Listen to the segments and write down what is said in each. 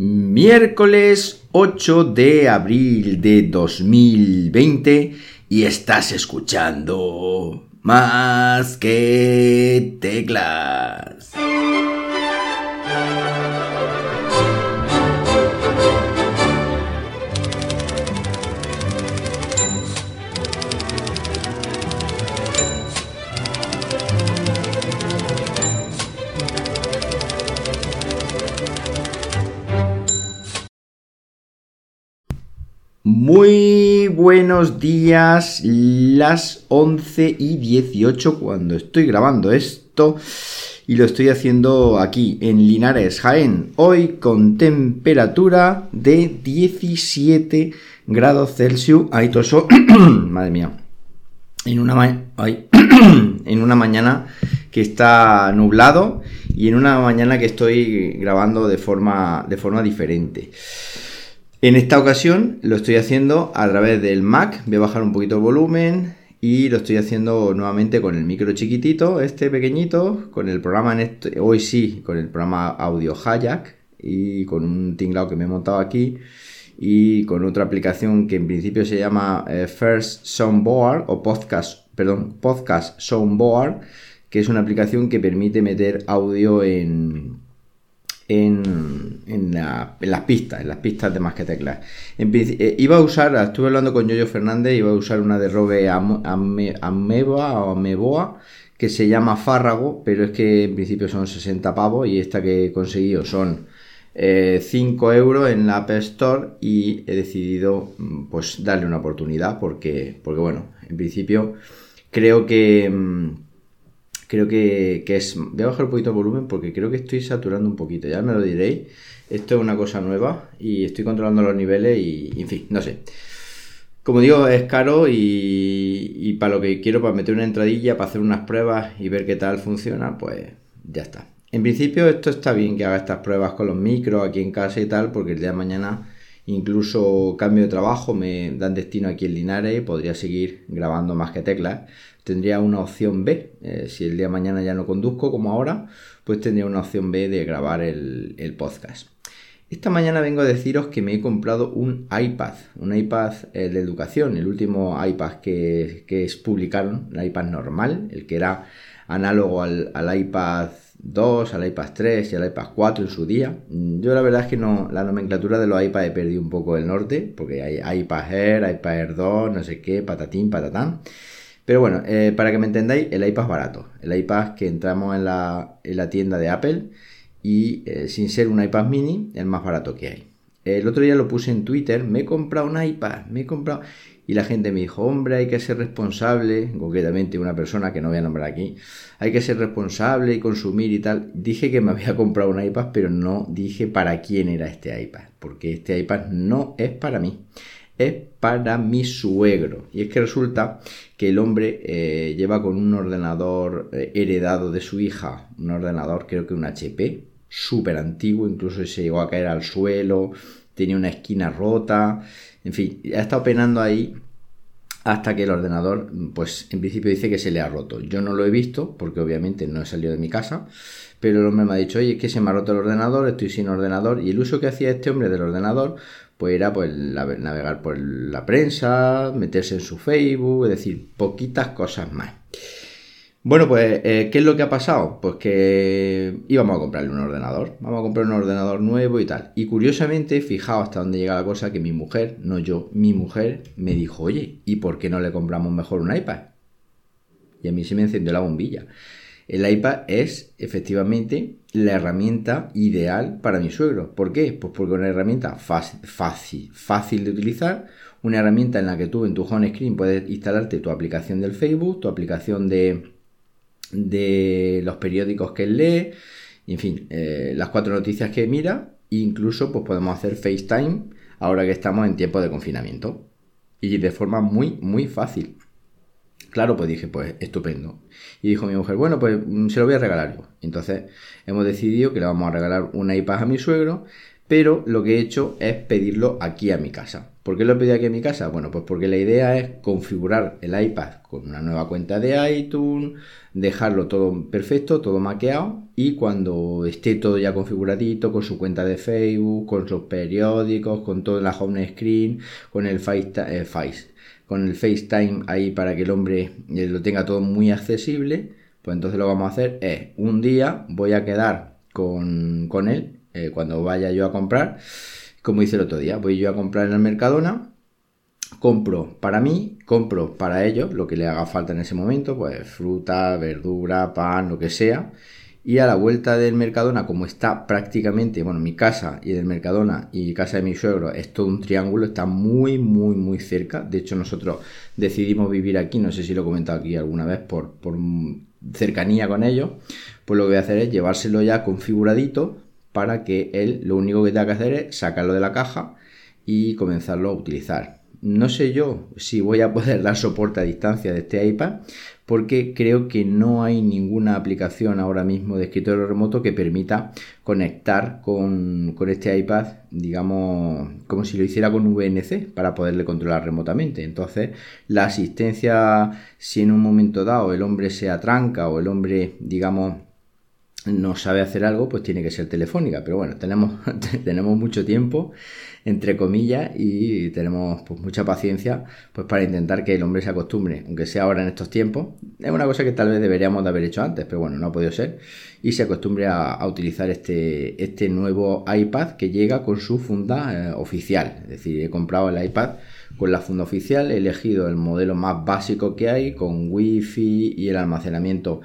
Miércoles 8 de abril de 2020 y estás escuchando más que teclas. Muy buenos días, las 11 y 18 cuando estoy grabando esto y lo estoy haciendo aquí en Linares, Jaén, hoy con temperatura de 17 grados Celsius, ahí toso, madre mía, en una, en una mañana que está nublado y en una mañana que estoy grabando de forma, de forma diferente. En esta ocasión lo estoy haciendo a través del Mac, voy a bajar un poquito el volumen y lo estoy haciendo nuevamente con el micro chiquitito, este pequeñito, con el programa en este, hoy sí, con el programa Audio Hayak y con un tinglado que me he montado aquí y con otra aplicación que en principio se llama eh, First Soundboard o Podcast, perdón, Podcast Soundboard, que es una aplicación que permite meter audio en en, en, las pistas, en las pistas de más que teclas. Eh, iba a usar, estuve hablando con Yoyo Fernández, iba a usar una de Robe Ameba o Ameboa que se llama Fárrago, pero es que en principio son 60 pavos y esta que he conseguido son 5 eh, euros en la App Store y he decidido mm, pues darle una oportunidad porque, porque bueno, en principio creo que mm, creo que, es... Voy a bajar un poquito el volumen porque creo que estoy saturando un poquito, ya me lo diréis. Esto es una cosa nueva y estoy controlando los niveles y, en fin, no sé. Como digo, es caro y, para lo que quiero, para meter una entradilla, para hacer unas pruebas y ver qué tal funciona, pues ya está. En principio esto está bien que haga estas pruebas con los micros aquí en casa y tal, porque el día de mañana incluso cambio de trabajo, me dan destino aquí en Linares podría seguir grabando más que teclas tendría una opción B. Eh, si el día de mañana ya no conduzco como ahora, pues tendría una opción B de grabar el, podcast. Esta mañana vengo a deciros que me he comprado un iPad, un iPad eh, de educación, el último iPad que, que publicaron, el iPad normal, el que era análogo al, iPad 2, al iPad 3 y al iPad 4 en su día. Yo la verdad es que no, la nomenclatura de los iPads he perdido un poco el norte, porque hay iPad Air, iPad Air 2, no sé qué, patatín, patatán. Pero bueno, eh, para que me entendáis, el iPad barato. El iPad que entramos en la, tienda de Apple y eh, sin ser un iPad mini, el más barato que hay. El otro día lo puse en Twitter, me he comprado un iPad, me he comprado... Y la gente me dijo, hombre, hay que ser responsable, concretamente una persona que no voy a nombrar aquí, hay que ser responsable y consumir y tal. Dije que me había comprado un iPad, pero no dije para quién era este iPad, porque este iPad no es para mí es para mi suegro. Y es que resulta que el hombre eh, lleva con un ordenador eh, heredado de su hija, un ordenador creo que un HP, súper antiguo, incluso se llegó a caer al suelo, tenía una esquina rota, en fin, ha estado penando ahí hasta que el ordenador, pues en principio dice que se le ha roto. Yo no lo he visto porque obviamente no he salido de mi casa, pero el hombre me ha dicho, oye, es que se me ha roto el ordenador, estoy sin ordenador, y el uso que hacía este hombre del ordenador, pues era pues navegar por la prensa, meterse en su Facebook, es decir, poquitas cosas más. Bueno, pues, eh, ¿qué es lo que ha pasado? Pues que íbamos a comprarle un ordenador, vamos a comprar un ordenador nuevo y tal. Y curiosamente, fijaos hasta dónde llega la cosa, que mi mujer, no yo, mi mujer me dijo, oye, ¿y por qué no le compramos mejor un iPad? Y a mí se me encendió la bombilla. El iPad es efectivamente la herramienta ideal para mi suegro. ¿Por qué? Pues porque es una herramienta fácil, fácil, fácil de utilizar, una herramienta en la que tú en tu home screen puedes instalarte tu aplicación del Facebook, tu aplicación de, de los periódicos que lee, en fin, eh, las cuatro noticias que mira, e incluso pues podemos hacer FaceTime ahora que estamos en tiempo de confinamiento. Y de forma muy, muy fácil. Claro, pues dije, pues estupendo. Y dijo mi mujer, bueno, pues mm, se lo voy a regalar yo. Entonces hemos decidido que le vamos a regalar una iPad a mi suegro, pero lo que he hecho es pedirlo aquí a mi casa. ¿Por qué lo pedido aquí en mi casa? Bueno, pues porque la idea es configurar el iPad con una nueva cuenta de iTunes, dejarlo todo perfecto, todo maqueado y cuando esté todo ya configuradito con su cuenta de Facebook, con sus periódicos, con toda la home screen, con el eh, Face, con el FaceTime ahí para que el hombre eh, lo tenga todo muy accesible, pues entonces lo vamos a hacer es un día voy a quedar con, él eh, cuando vaya yo a comprar como hice el otro día, voy yo a comprar en el Mercadona, compro para mí, compro para ellos lo que le haga falta en ese momento, pues fruta, verdura, pan, lo que sea. Y a la vuelta del Mercadona, como está prácticamente, bueno, mi casa y del Mercadona y casa de mi suegro es todo un triángulo, está muy, muy, muy cerca. De hecho, nosotros decidimos vivir aquí, no sé si lo he comentado aquí alguna vez, por, por cercanía con ellos. Pues lo que voy a hacer es llevárselo ya configuradito para que él lo único que tenga que hacer es sacarlo de la caja y comenzarlo a utilizar. No sé yo si voy a poder dar soporte a distancia de este iPad porque creo que no hay ninguna aplicación ahora mismo de escritorio remoto que permita conectar con, este iPad, digamos, como si lo hiciera con VNC para poderle controlar remotamente. Entonces, la asistencia, si en un momento dado el hombre se atranca o el hombre, digamos, no sabe hacer algo, pues tiene que ser telefónica. Pero bueno, tenemos, tenemos mucho tiempo, entre comillas, y tenemos pues, mucha paciencia pues, para intentar que el hombre se acostumbre, aunque sea ahora en estos tiempos. Es una cosa que tal vez deberíamos de haber hecho antes, pero bueno, no ha podido ser. Y se acostumbre a, utilizar este, este nuevo iPad que llega con su funda eh, oficial. Es decir, he comprado el iPad con la funda oficial, he elegido el modelo más básico que hay, con wifi y el almacenamiento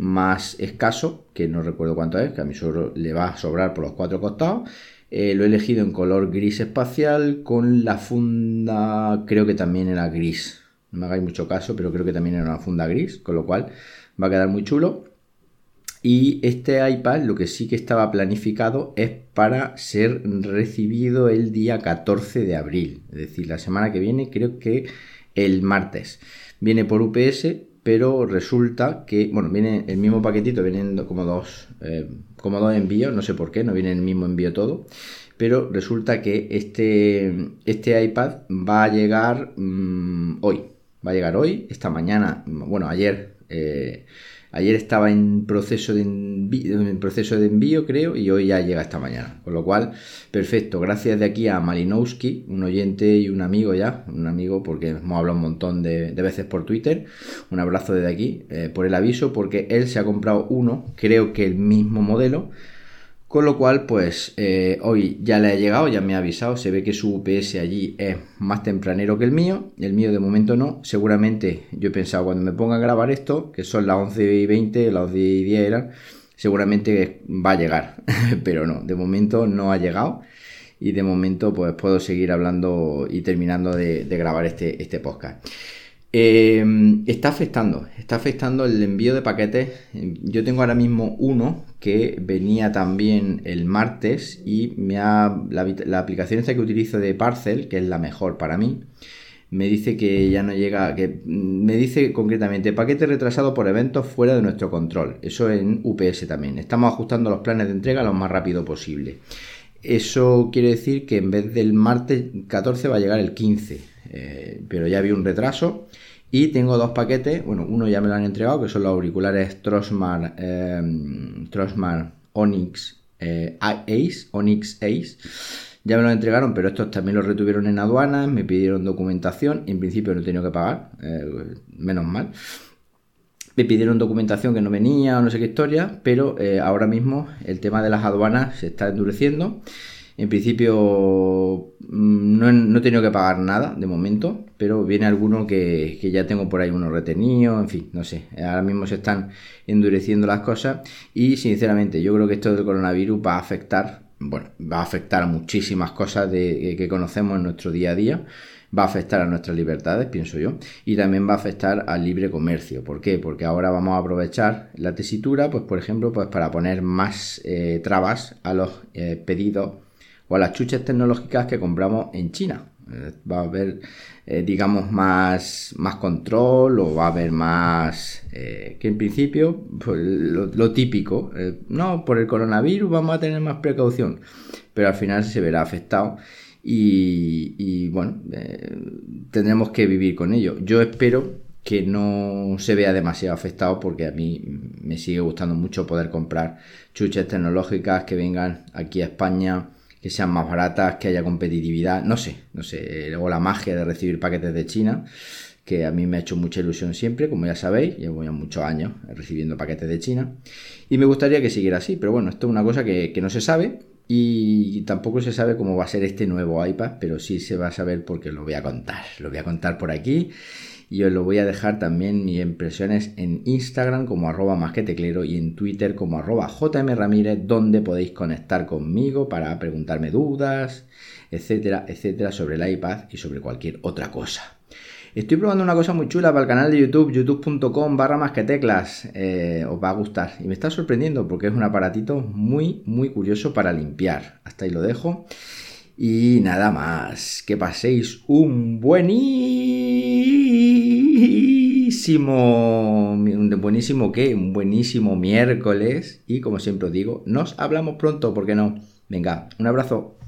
más escaso, que no recuerdo cuánto es, que a mi suegro le va a sobrar por los cuatro costados. Eh, lo he elegido en color gris espacial con la funda, creo que también era gris. No me hagáis mucho caso, pero creo que también era una funda gris, con lo cual va a quedar muy chulo. Y este iPad lo que sí que estaba planificado es para ser recibido el día 14 de abril, es decir, la semana que viene, creo que el martes. Viene por UPS, pero resulta que, bueno, viene el mismo paquetito, vienen como dos, eh, como dos envíos, no sé por qué, no viene el mismo envío todo, pero resulta que este, este iPad va a llegar mm, hoy, va a llegar hoy, esta mañana, bueno, ayer eh, Ayer estaba en proceso de envío, creo, y hoy ya llega esta mañana. Con lo cual, perfecto. Gracias de aquí a Malinowski, un oyente y un amigo ya, un amigo porque hemos hablado un montón de, veces por Twitter. Un abrazo desde aquí eh, por el aviso, porque él se ha comprado uno, creo que el mismo modelo, con lo cual, pues eh, hoy ya le ha llegado, ya me ha avisado, se ve que su UPS allí es más tempranero que el mío, el mío de momento no, seguramente yo he pensado cuando me ponga a grabar esto, que son las 11 y 20, las 10 y 10 eran, seguramente va a llegar, pero no, de momento no ha llegado. Y de momento pues puedo seguir hablando y terminando de, grabar este, este podcast. Em, está afectando, está afectando el envío de paquetes. Yo tengo ahora mismo uno que venía también el martes y me ha, la, aplicación esta que utilizo de Parcel, que es la mejor para mí, me dice que ya no llega, que me dice concretamente paquete retrasado por eventos fuera de nuestro control. Eso en UPS también. Estamos ajustando los planes de entrega lo más rápido posible. Eso quiere decir que en vez del martes 14 va a llegar el 15. Eh, pero ya había un retraso. Y tengo dos paquetes, bueno, uno ya me lo han entregado, que son los auriculares Trosmar, eh, Onyx eh, Ace, Onyx Ace. Ya me lo entregaron, pero estos también los retuvieron en aduanas, me pidieron documentación, en principio no he tenido que pagar, menos mal. Me pidieron documentación que no venía o no sé qué historia, pero ahora mismo el tema de las aduanas se está endureciendo en principio mm, no he, tenido que pagar nada de momento, pero viene alguno que, ya tengo por ahí uno retenido, en fin, no sé. Ahora mismo se están endureciendo las cosas y sinceramente yo creo que esto del coronavirus va a afectar, bueno, va a afectar a muchísimas cosas de, que conocemos en nuestro día a día va a afectar a nuestras libertades, pienso yo, y también va a afectar al libre comercio. ¿Por qué? Porque ahora vamos a aprovechar la tesitura, pues por ejemplo, pues para poner más eh, trabas a los eh, pedidos o a las chuches tecnológicas que compramos en China. Eh, va a haber, eh, digamos, más, más control o va a haber más eh, que en principio, pues, lo, típico, no, por el coronavirus vamos a tener más precaución, pero al final se verá afectado y, bueno, tendremos que vivir con ello. Yo espero que no se vea demasiado afectado porque a mí me sigue gustando mucho poder comprar chuches tecnológicas que vengan aquí a España, que sean más baratas, que haya competitividad, no sé, no sé, luego la magia de recibir paquetes de China que a mí me ha hecho mucha ilusión siempre, como ya sabéis, llevo ya muchos años recibiendo paquetes de China y me gustaría que siguiera así, pero bueno, esto es una cosa que, que no se sabe, y tampoco se sabe cómo va a ser este nuevo iPad, pero sí se va a saber porque lo voy a contar. Lo voy a contar por aquí y os lo voy a dejar también mis impresiones en Instagram como arroba masqueteclero y en Twitter como arroba jmramírez, donde podéis conectar conmigo para preguntarme dudas, etcétera, etcétera, sobre el iPad y sobre cualquier otra cosa. Estoy probando una cosa muy chula para el canal de YouTube, youtube.com barra más que teclas. Eh, os va a gustar. Y me está sorprendiendo porque es un aparatito muy, muy curioso para limpiar. Hasta ahí lo dejo. Y nada más. Que paséis un buenísimo... ¿Un buenísimo qué? Un buenísimo miércoles. Y como siempre os digo, nos hablamos pronto, ¿por qué no? Venga, un abrazo.